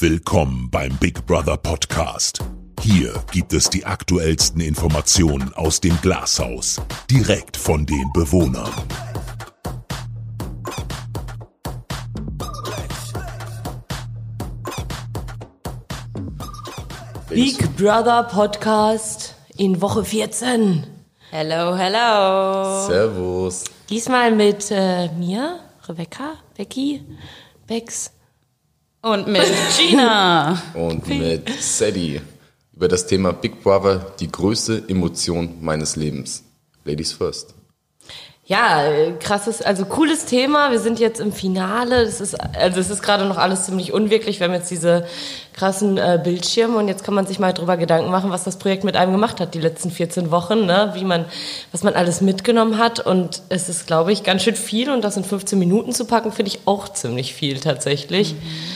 Willkommen beim Big Brother Podcast. Hier gibt es die aktuellsten Informationen aus dem Glashaus, direkt von den Bewohnern. Big Brother Podcast in Woche 14. Hello, hello. Servus. Diesmal mit äh, mir, Rebecca, Becky, Bex. Und mit Gina. Und mit Sadie über das Thema Big Brother, die größte Emotion meines Lebens. Ladies first. Ja, krasses, also cooles Thema. Wir sind jetzt im Finale. Das ist, also es ist gerade noch alles ziemlich unwirklich. Wir haben jetzt diese krassen äh, Bildschirme und jetzt kann man sich mal drüber Gedanken machen, was das Projekt mit einem gemacht hat die letzten 14 Wochen, ne? wie man, was man alles mitgenommen hat. Und es ist, glaube ich, ganz schön viel und das in 15 Minuten zu packen, finde ich auch ziemlich viel tatsächlich. Mhm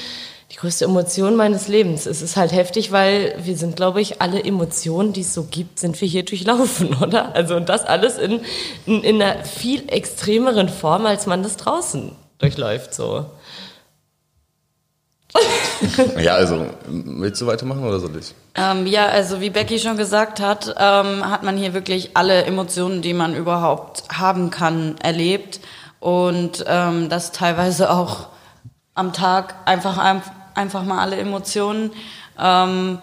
größte Emotion meines Lebens. Es ist halt heftig, weil wir sind, glaube ich, alle Emotionen, die es so gibt, sind wir hier durchlaufen, oder? Also und das alles in, in, in einer viel extremeren Form, als man das draußen durchläuft, so. ja, also willst du weitermachen oder soll ich? Ähm, ja, also wie Becky schon gesagt hat, ähm, hat man hier wirklich alle Emotionen, die man überhaupt haben kann, erlebt und ähm, das teilweise auch am Tag einfach einfach mal alle Emotionen. Ähm,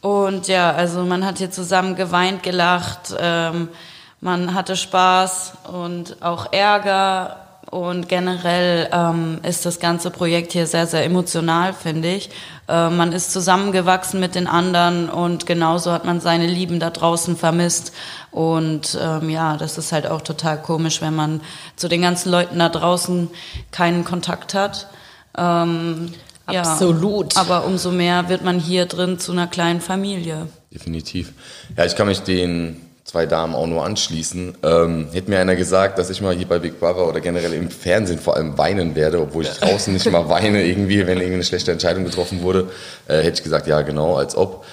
und ja, also man hat hier zusammen geweint, gelacht, ähm, man hatte Spaß und auch Ärger. Und generell ähm, ist das ganze Projekt hier sehr, sehr emotional, finde ich. Äh, man ist zusammengewachsen mit den anderen und genauso hat man seine Lieben da draußen vermisst. Und ähm, ja, das ist halt auch total komisch, wenn man zu den ganzen Leuten da draußen keinen Kontakt hat. Ähm, Absolut. Ja, aber umso mehr wird man hier drin zu einer kleinen Familie. Definitiv. Ja, ich kann mich den zwei Damen auch nur anschließen. Ähm, hätte mir einer gesagt, dass ich mal hier bei Big Brother oder generell im Fernsehen vor allem weinen werde, obwohl ich draußen nicht mal weine irgendwie, wenn irgendeine schlechte Entscheidung getroffen wurde, äh, hätte ich gesagt, ja genau, als ob.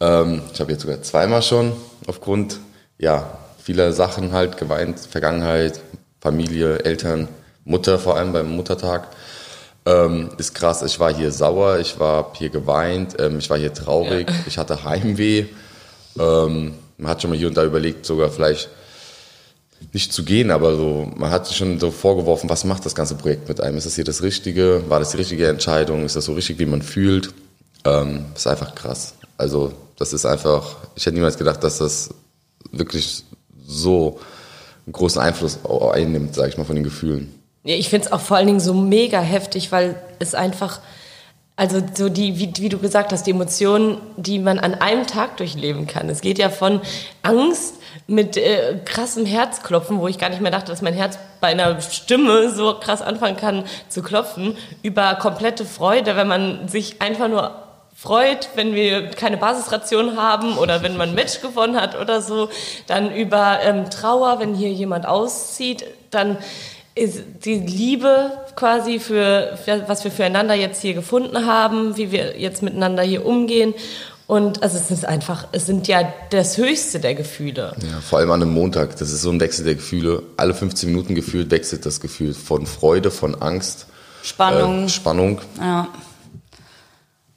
Ähm, ich habe jetzt sogar zweimal schon aufgrund ja, vieler Sachen halt geweint, Vergangenheit, Familie, Eltern, Mutter vor allem beim Muttertag. Ähm, ist krass, ich war hier sauer, ich war hier geweint, ähm, ich war hier traurig, ja. ich hatte Heimweh. Ähm, man hat schon mal hier und da überlegt, sogar vielleicht nicht zu gehen, aber so, man hat sich schon so vorgeworfen, was macht das ganze Projekt mit einem? Ist das hier das Richtige? War das die richtige Entscheidung? Ist das so richtig, wie man fühlt? Ähm, ist einfach krass. Also, das ist einfach, ich hätte niemals gedacht, dass das wirklich so einen großen Einfluss einnimmt, sage ich mal, von den Gefühlen. Ich finde es auch vor allen Dingen so mega heftig, weil es einfach, also so die, wie, wie du gesagt hast, die Emotionen, die man an einem Tag durchleben kann. Es geht ja von Angst mit äh, krassem Herzklopfen, wo ich gar nicht mehr dachte, dass mein Herz bei einer Stimme so krass anfangen kann zu klopfen, über komplette Freude, wenn man sich einfach nur freut, wenn wir keine Basisration haben oder wenn man ein Match gewonnen hat oder so, dann über ähm, Trauer, wenn hier jemand auszieht, dann die Liebe quasi für, für, was wir füreinander jetzt hier gefunden haben, wie wir jetzt miteinander hier umgehen. Und also es ist einfach, es sind ja das Höchste der Gefühle. Ja, vor allem an einem Montag. Das ist so ein Wechsel der Gefühle. Alle 15 Minuten gefühlt wechselt das Gefühl von Freude, von Angst. Spannung. Äh, Spannung. Ja.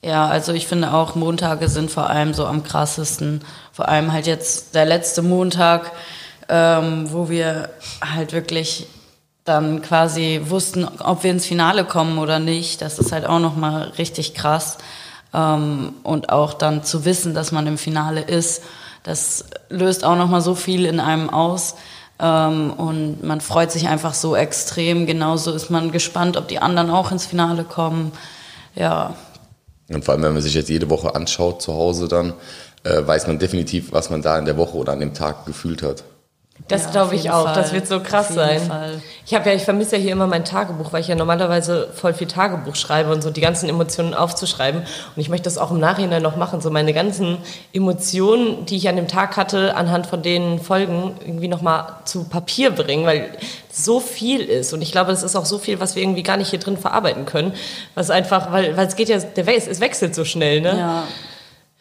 Ja, also ich finde auch, Montage sind vor allem so am krassesten. Vor allem halt jetzt der letzte Montag, ähm, wo wir halt wirklich dann quasi wussten, ob wir ins Finale kommen oder nicht. Das ist halt auch nochmal richtig krass. Ähm, und auch dann zu wissen, dass man im Finale ist, das löst auch nochmal so viel in einem aus. Ähm, und man freut sich einfach so extrem. Genauso ist man gespannt, ob die anderen auch ins Finale kommen. Ja. Und vor allem, wenn man sich jetzt jede Woche anschaut zu Hause, dann äh, weiß man definitiv, was man da in der Woche oder an dem Tag gefühlt hat. Das ja, glaube ich auch. Fall. Das wird so krass sein. Fall. Ich habe ja, ich vermisse ja hier immer mein Tagebuch, weil ich ja normalerweise voll viel Tagebuch schreibe und so die ganzen Emotionen aufzuschreiben. Und ich möchte das auch im Nachhinein noch machen, so meine ganzen Emotionen, die ich an dem Tag hatte, anhand von den Folgen irgendwie nochmal zu Papier bringen, weil so viel ist. Und ich glaube, es ist auch so viel, was wir irgendwie gar nicht hier drin verarbeiten können. Was einfach, weil, weil es geht ja, der, es wechselt so schnell, ne? Ja.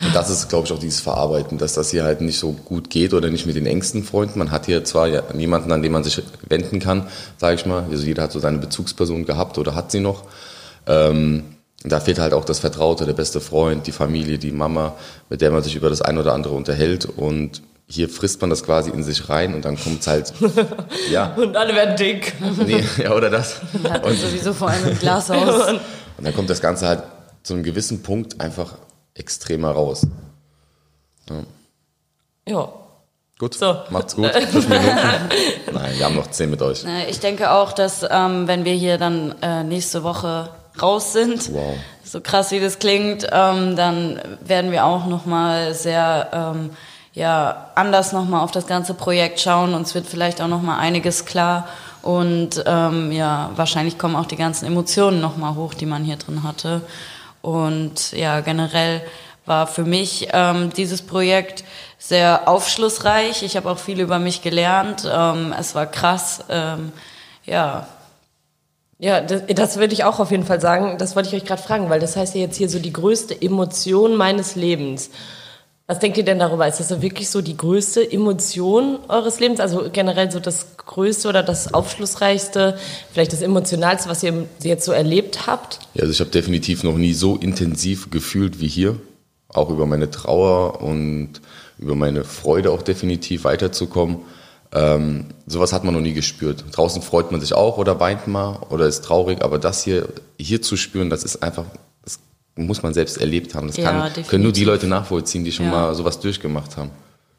Und das ist, glaube ich, auch dieses Verarbeiten, dass das hier halt nicht so gut geht oder nicht mit den engsten Freunden. Man hat hier zwar ja niemanden, an den man sich wenden kann, sage ich mal. Also jeder hat so seine Bezugsperson gehabt oder hat sie noch. Ähm, Und da fehlt halt auch das Vertraute, der beste Freund, die Familie, die Mama, mit der man sich über das ein oder andere unterhält. Und hier frisst man das quasi in sich rein und dann kommt es halt, ja. Und alle werden dick. Nee, ja, oder das. Hat sowieso vor allem im Glashaus. Und dann kommt das Ganze halt zu einem gewissen Punkt einfach extremer raus. Ja. Gut, So. macht's gut. Nein, wir haben noch zehn mit euch. Ich denke auch, dass ähm, wenn wir hier dann äh, nächste Woche raus sind, Wow. so krass wie das klingt, ähm, dann werden wir auch noch mal sehr ähm, ja anders noch mal auf das ganze Projekt schauen. Uns wird vielleicht auch noch mal einiges klar und ähm, ja wahrscheinlich kommen auch die ganzen Emotionen noch mal hoch, die man hier drin hatte. Und ja generell war für mich ähm, dieses Projekt sehr aufschlussreich. Ich habe auch viel über mich gelernt. Ähm, es war krass. Ähm, ja, Ja, das, das würde ich auch auf jeden Fall sagen. Das wollte ich euch gerade fragen, weil das heißt ja jetzt hier so die größte Emotion meines Lebens. Was denkt ihr denn darüber? Ist das so wirklich so die größte Emotion eures Lebens? Also generell so das größte oder das aufschlussreichste, vielleicht das emotionalste, was ihr jetzt so erlebt habt? Ja, also ich habe definitiv noch nie so intensiv gefühlt wie hier. Auch über meine Trauer und über meine Freude auch definitiv weiterzukommen. Ähm, sowas hat man noch nie gespürt. Draußen freut man sich auch oder weint mal oder ist traurig, aber das hier, hier zu spüren, das ist einfach, muss man selbst erlebt haben. Das Ja, kann, definitiv. können nur die Leute nachvollziehen, die schon Ja. mal sowas durchgemacht haben.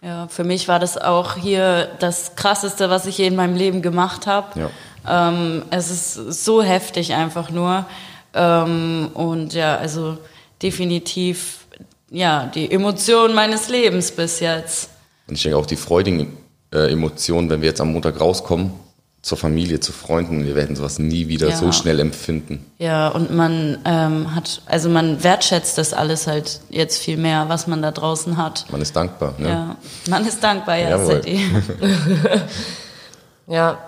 ja, für mich war das auch hier das Krasseste, was ich je in meinem Leben gemacht habe. Ja. Ähm, es ist so heftig einfach nur. Ähm, und ja, also definitiv ja die Emotion meines Lebens bis jetzt. Und ich denke auch die freudigen äh, Emotionen, wenn wir jetzt am Montag rauskommen, zur Familie, zu Freunden, wir werden sowas nie wieder Ja. so schnell empfinden. Ja, und man ähm, hat, also man wertschätzt das alles halt jetzt viel mehr, was man da draußen hat. Man ist dankbar. Ne? Ja, man ist dankbar, ja, Jawohl. Sadie. Ja.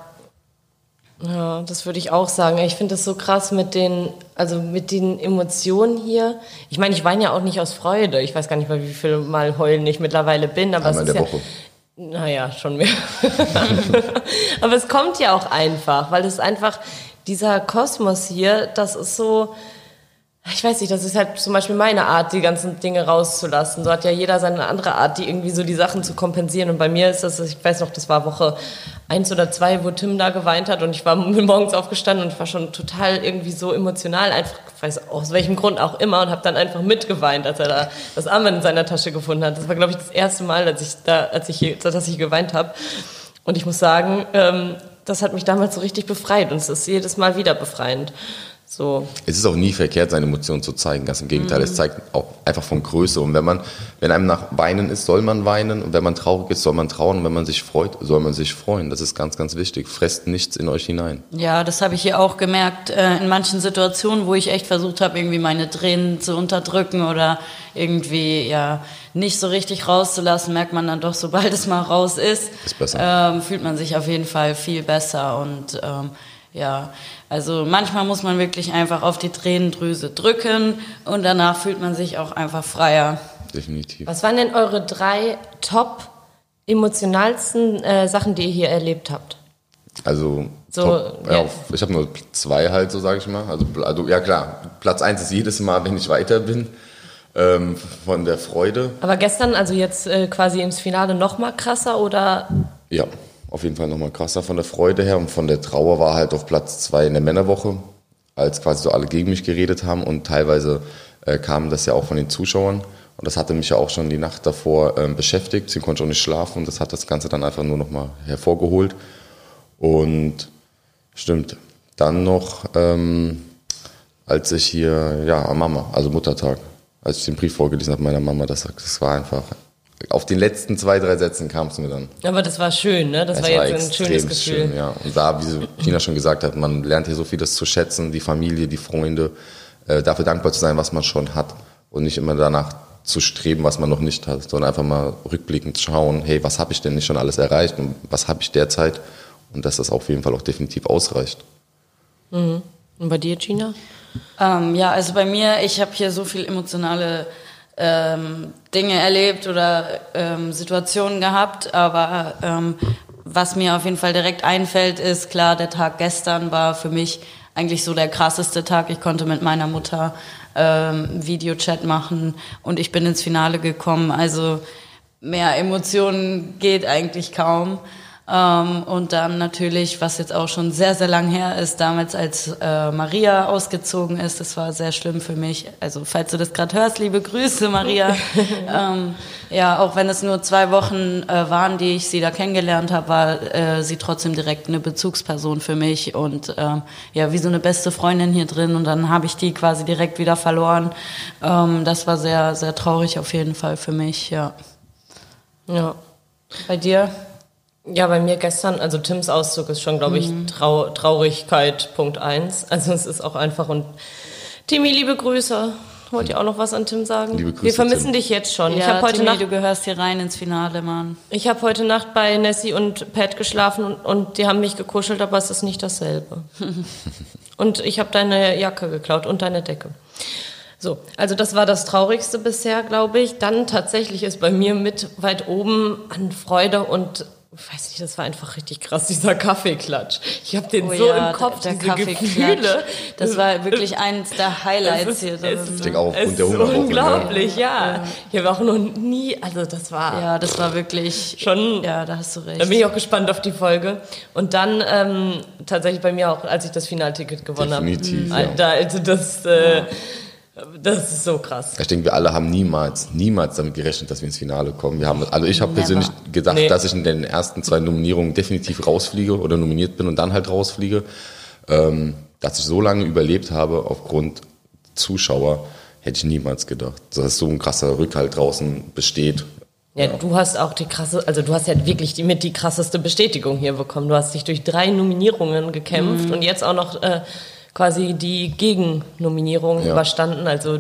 Ja, das würde ich auch sagen. Ich finde das so krass mit den, also mit den Emotionen hier. Ich meine, ich weine ja auch nicht aus Freude. Ich weiß gar nicht mal, wie viel Mal heulen ich mittlerweile bin, aber Einmal es in ist der ja, Woche. Naja, schon mehr. Aber es kommt ja auch einfach, weil es einfach, dieser Kosmos hier, das ist so, ich weiß nicht, das ist halt zum Beispiel meine Art, die ganzen Dinge rauszulassen. So hat ja jeder seine andere Art, die irgendwie so die Sachen zu kompensieren. Und bei mir ist das, ich weiß noch, das war Woche eins oder zwei, wo Tim da geweint hat und ich war morgens aufgestanden und war schon total irgendwie so emotional, einfach, ich weiß aus welchem Grund auch immer und habe dann einfach mitgeweint, als er da das Armband in seiner Tasche gefunden hat. Das war, glaube ich, das erste Mal, als ich da, als ich, hier- dass ich geweint habe. Und ich muss sagen, ähm, das hat mich damals so richtig befreit und es ist jedes Mal wieder befreiend. So. Es ist auch nie verkehrt, seine Emotionen zu zeigen. Ganz im Gegenteil, es zeigt auch einfach von Größe. Und wenn man, wenn einem nach Weinen ist, soll man weinen. Und wenn man traurig ist, soll man trauern. Und wenn man sich freut, soll man sich freuen. Das ist ganz, ganz wichtig. Fresst nichts in euch hinein. Ja, das habe ich hier auch gemerkt. Äh, in manchen Situationen, wo ich echt versucht habe, irgendwie meine Tränen zu unterdrücken oder irgendwie ja nicht so richtig rauszulassen, merkt man dann doch, sobald es mal raus ist, Ist besser. Ähm, fühlt man sich auf jeden Fall viel besser. Und ähm, ja, also manchmal muss man wirklich einfach auf die Tränendrüse drücken und danach fühlt man sich auch einfach freier. Definitiv. Was waren denn eure drei top emotionalsten äh, Sachen, die ihr hier erlebt habt? Also, So, top, ja. ja. ich habe nur zwei halt, so sage ich mal. Also, also, ja klar, Platz eins ist jedes Mal, wenn ich weiter bin, ähm, von der Freude. Aber gestern, also jetzt äh, quasi ins Finale noch mal krasser oder Ja, auf jeden Fall nochmal krasser von der Freude her. Und von der Trauer war halt auf Platz zwei in der Männerwoche, als quasi so alle gegen mich geredet haben. Und teilweise äh, kam das ja auch von den Zuschauern. Und das hatte mich ja auch schon die Nacht davor ähm, beschäftigt. Sie konnte auch nicht schlafen. Und das hat das Ganze dann einfach nur nochmal hervorgeholt. Und stimmt. Dann noch, ähm, als ich hier, ja, am Mama, also Muttertag, als ich den Brief vorgelesen habe meiner Mama, das, das war einfach, auf den letzten zwei, drei Sätzen kam es mir dann. aber das war schön, ne? Das, Es war jetzt ein schönes extrem Gefühl. Schön, ja. Und da, wie so Tina schon gesagt hat, man lernt hier so vieles zu schätzen, die Familie, die Freunde, äh, dafür dankbar zu sein, was man schon hat und nicht immer danach zu streben, was man noch nicht hat, sondern einfach mal rückblickend schauen, hey, was habe ich denn nicht schon alles erreicht und was habe ich derzeit und dass das auf jeden Fall auch definitiv ausreicht. Und bei dir, Gina? Ähm, ja, also bei mir, ich habe hier so viel emotionale ähm, Dinge erlebt oder ähm, Situationen gehabt, aber ähm, was mir auf jeden Fall direkt einfällt, ist klar, der Tag gestern war für mich eigentlich so der krasseste Tag. Ich konnte mit meiner Mutter ähm, Videochat machen und ich bin ins Finale gekommen. Also mehr Emotionen geht eigentlich kaum. Ähm, und dann natürlich, was jetzt auch schon sehr, sehr lang her ist, damals als äh, Maria ausgezogen ist, das war sehr schlimm für mich. Also falls du das gerade hörst, liebe Grüße, Maria. ähm, ja, auch wenn es nur zwei Wochen äh, waren, die ich sie da kennengelernt habe, war äh, sie trotzdem direkt eine Bezugsperson für mich und ähm, ja, wie so eine beste Freundin hier drin. Und dann habe ich die quasi direkt wieder verloren. Ähm, das war sehr, sehr traurig auf jeden Fall für mich, ja. Ja. Bei dir? Ja, bei mir gestern, also Tims Auszug ist schon, glaube ich, Trau Traurigkeit Punkt eins. Also es ist auch einfach und Timmy, liebe Grüße. Wollt ihr auch noch was an Tim sagen? Liebe Grüße, Wir vermissen Tim. dich jetzt schon. ich Ja, habe heute Timmy, Nacht, du gehörst hier rein ins Finale, Mann. ich habe heute Nacht bei Nessie und Pat geschlafen und, und die haben mich gekuschelt, aber es ist nicht dasselbe. und ich habe deine Jacke geklaut und deine Decke. So, also das war das Traurigste bisher, glaube ich. Dann tatsächlich ist bei mir mit weit oben an Freude und ich weiß nicht, das war einfach richtig krass, dieser Kaffeeklatsch. Ich habe den Oh so ja, im Kopf, der diese Kaffeeklatsch. Gefühle. Das war wirklich eins der Highlights Es ist- hier ist- Ich denke auch Es aufgrund der ist Hungerwoche. Ne? unglaublich, ja. Ich habe auch noch nie, also das war Ja, das war wirklich schon Ja, da hast du recht. Da bin ich auch gespannt auf die Folge. Und dann ähm, tatsächlich bei mir auch, als ich das Finalticket gewonnen habe. Definitiv, ja. Da, also das, äh, das ist so krass. Ich denke, wir alle haben niemals, niemals damit gerechnet, dass wir ins Finale kommen. Wir haben, also ich habe persönlich gedacht, Nee. dass ich in den ersten zwei Nominierungen definitiv rausfliege oder nominiert bin und dann halt rausfliege. Ähm, dass ich so lange überlebt habe aufgrund Zuschauer, hätte ich niemals gedacht. Dass so ein krasser Rückhalt draußen besteht. Ja, du hast auch die krasse, also du hast ja wirklich die, mit die krasseste Bestätigung hier bekommen. Du hast dich durch drei Nominierungen gekämpft und jetzt auch noch äh, quasi die Gegennominierung Ja. überstanden. Also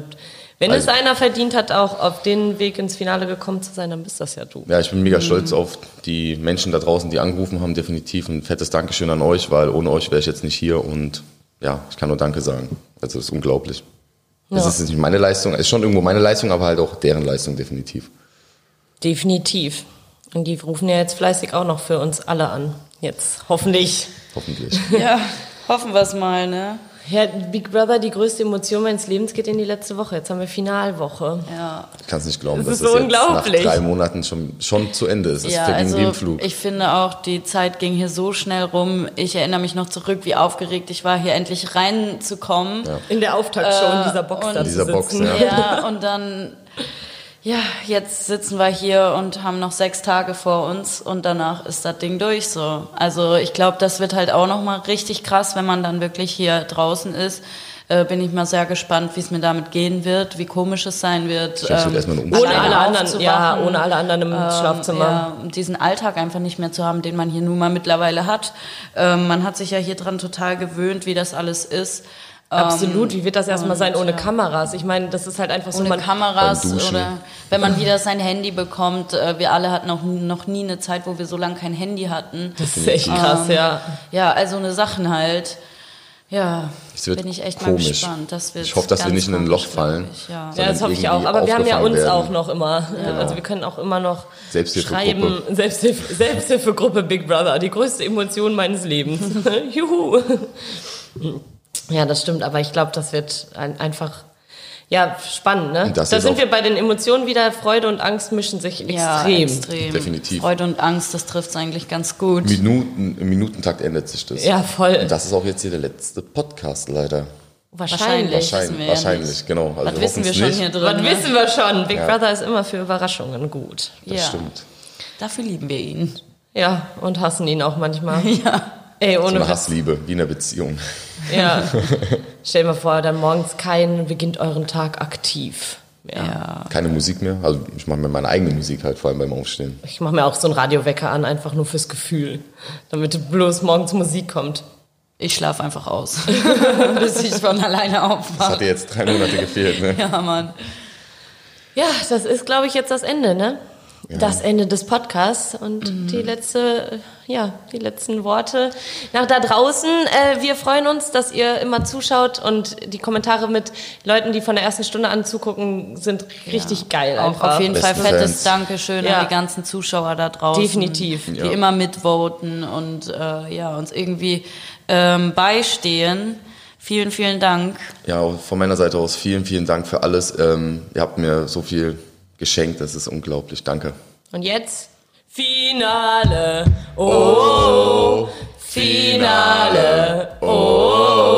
wenn Also- es einer verdient hat, auch auf den Weg ins Finale gekommen zu sein, dann bist das ja du. Ja, ich bin mega stolz auf die Menschen da draußen, die angerufen haben. Definitiv ein fettes Dankeschön an euch, weil ohne euch wäre ich jetzt nicht hier und ja, ich kann nur Danke sagen. Also es ist unglaublich. Es Ja. ist nicht meine Leistung, es ist schon irgendwo meine Leistung, aber halt auch deren Leistung definitiv. Definitiv. Und die rufen ja jetzt fleißig auch noch für uns alle an. Jetzt, hoffentlich. Hoffentlich. ja, hoffen wir es mal, ne? Ja, Big Brother, die größte Emotion meines Lebens geht in die letzte Woche. Jetzt haben wir Finalwoche. Ja. Ich kann es nicht glauben, Das dass ist es so jetzt unglaublich. nach drei Monaten schon, schon zu Ende ist. Es Ja, verging also wie im Flug. ich finde auch, die Zeit ging hier so schnell rum. Ich erinnere mich noch zurück, wie aufgeregt ich war, hier endlich reinzukommen. In der Auftaktshow in dieser Box und- da Dieser Box, ja. Ja, und dann, ja, jetzt sitzen wir hier und haben noch sechs Tage vor uns und danach ist das Ding durch so. Also ich glaube, das wird halt auch nochmal richtig krass, wenn man dann wirklich hier draußen ist. Äh, bin ich mal sehr gespannt, wie es mir damit gehen wird, wie komisch es sein wird. Ich ähm, erstmal. Ohne alle anderen, ja, ohne alle anderen im Schlafzimmer. Ja, diesen Alltag einfach nicht mehr zu haben, den man hier nun mal mittlerweile hat. Ähm, man hat sich ja hier dran total gewöhnt, wie das alles ist. Absolut. Wie wird das erstmal und, sein ohne ja. Kameras? Ich meine, das ist halt einfach so, Ohne man, Kameras oder wenn man wieder sein Handy bekommt. Äh, wir alle hatten noch, noch nie eine Zeit, wo wir so lange kein Handy hatten. das ist echt krass, ja. Ja, also eine Sachen halt. Ja, Es wird bin ich echt mal komisch. gespannt. Das wird Ich hoffe, dass wir nicht in ein Loch fallen. Ich, ja. Ja, das hoffe ich auch. Aber wir haben ja uns werden. auch noch immer. Also wir können auch immer noch Selbsthilfegruppe. schreiben. Selbsthilfe, Selbsthilfegruppe Big Brother, die größte Emotion meines Lebens. Juhu. Ja, das stimmt. Aber ich glaube, das wird ein, einfach ja spannend. Ne? Da sind wir bei den Emotionen wieder. Freude und Angst mischen sich Ja, extrem. extrem. Definitiv. Freude und Angst, das trifft es eigentlich ganz gut. Minuten, Im Minutentakt ändert sich das. Ja, voll. Und das ist auch jetzt hier der letzte Podcast, leider. Wahrscheinlich. Wahrscheinlich, wir ja wahrscheinlich nicht. genau. Also Was wir wissen wir schon nicht. hier drin? Was ne? wissen wir schon? Big Brother ist immer für Überraschungen gut. Das ja. stimmt. Dafür lieben wir ihn. Ja, und hassen ihn auch manchmal. Ja. Ey, So ohne eine Witz. Hassliebe, wie in einer Beziehung. Ja. Stell dir mal vor, dann morgens kein, beginnt euren Tag aktiv. Ja. Ja. Keine Musik mehr. Also ich mache mir meine eigene Musik halt, vor allem beim Aufstehen. Ich mache mir auch so einen Radiowecker an, einfach nur fürs Gefühl. Damit bloß morgens Musik kommt. Ich schlafe einfach aus, bis ich von alleine Das aufwache. hat dir jetzt drei Monate gefehlt, ne? Ja, Mann. Ja, das ist, glaube ich, jetzt das Ende, ne? Das Ende des Podcasts und Mhm. die letzte, ja, die letzten Worte nach da draußen. Äh, wir freuen uns, dass ihr immer zuschaut und die Kommentare mit Leuten, die von der ersten Stunde an zugucken, sind richtig geil Auch einfach. auf jeden Fall fettes Fans. Dankeschön Ja. an die ganzen Zuschauer da draußen. Definitiv. Die Ja. immer mitvoten und äh, ja, uns irgendwie ähm, beistehen. Vielen, vielen Dank. Ja, von meiner Seite aus vielen, vielen Dank für alles. Ähm, ihr habt mir so viel geschenkt. Das ist unglaublich. Danke. Und jetzt Finale. Oh, oh Finale. Oh. oh.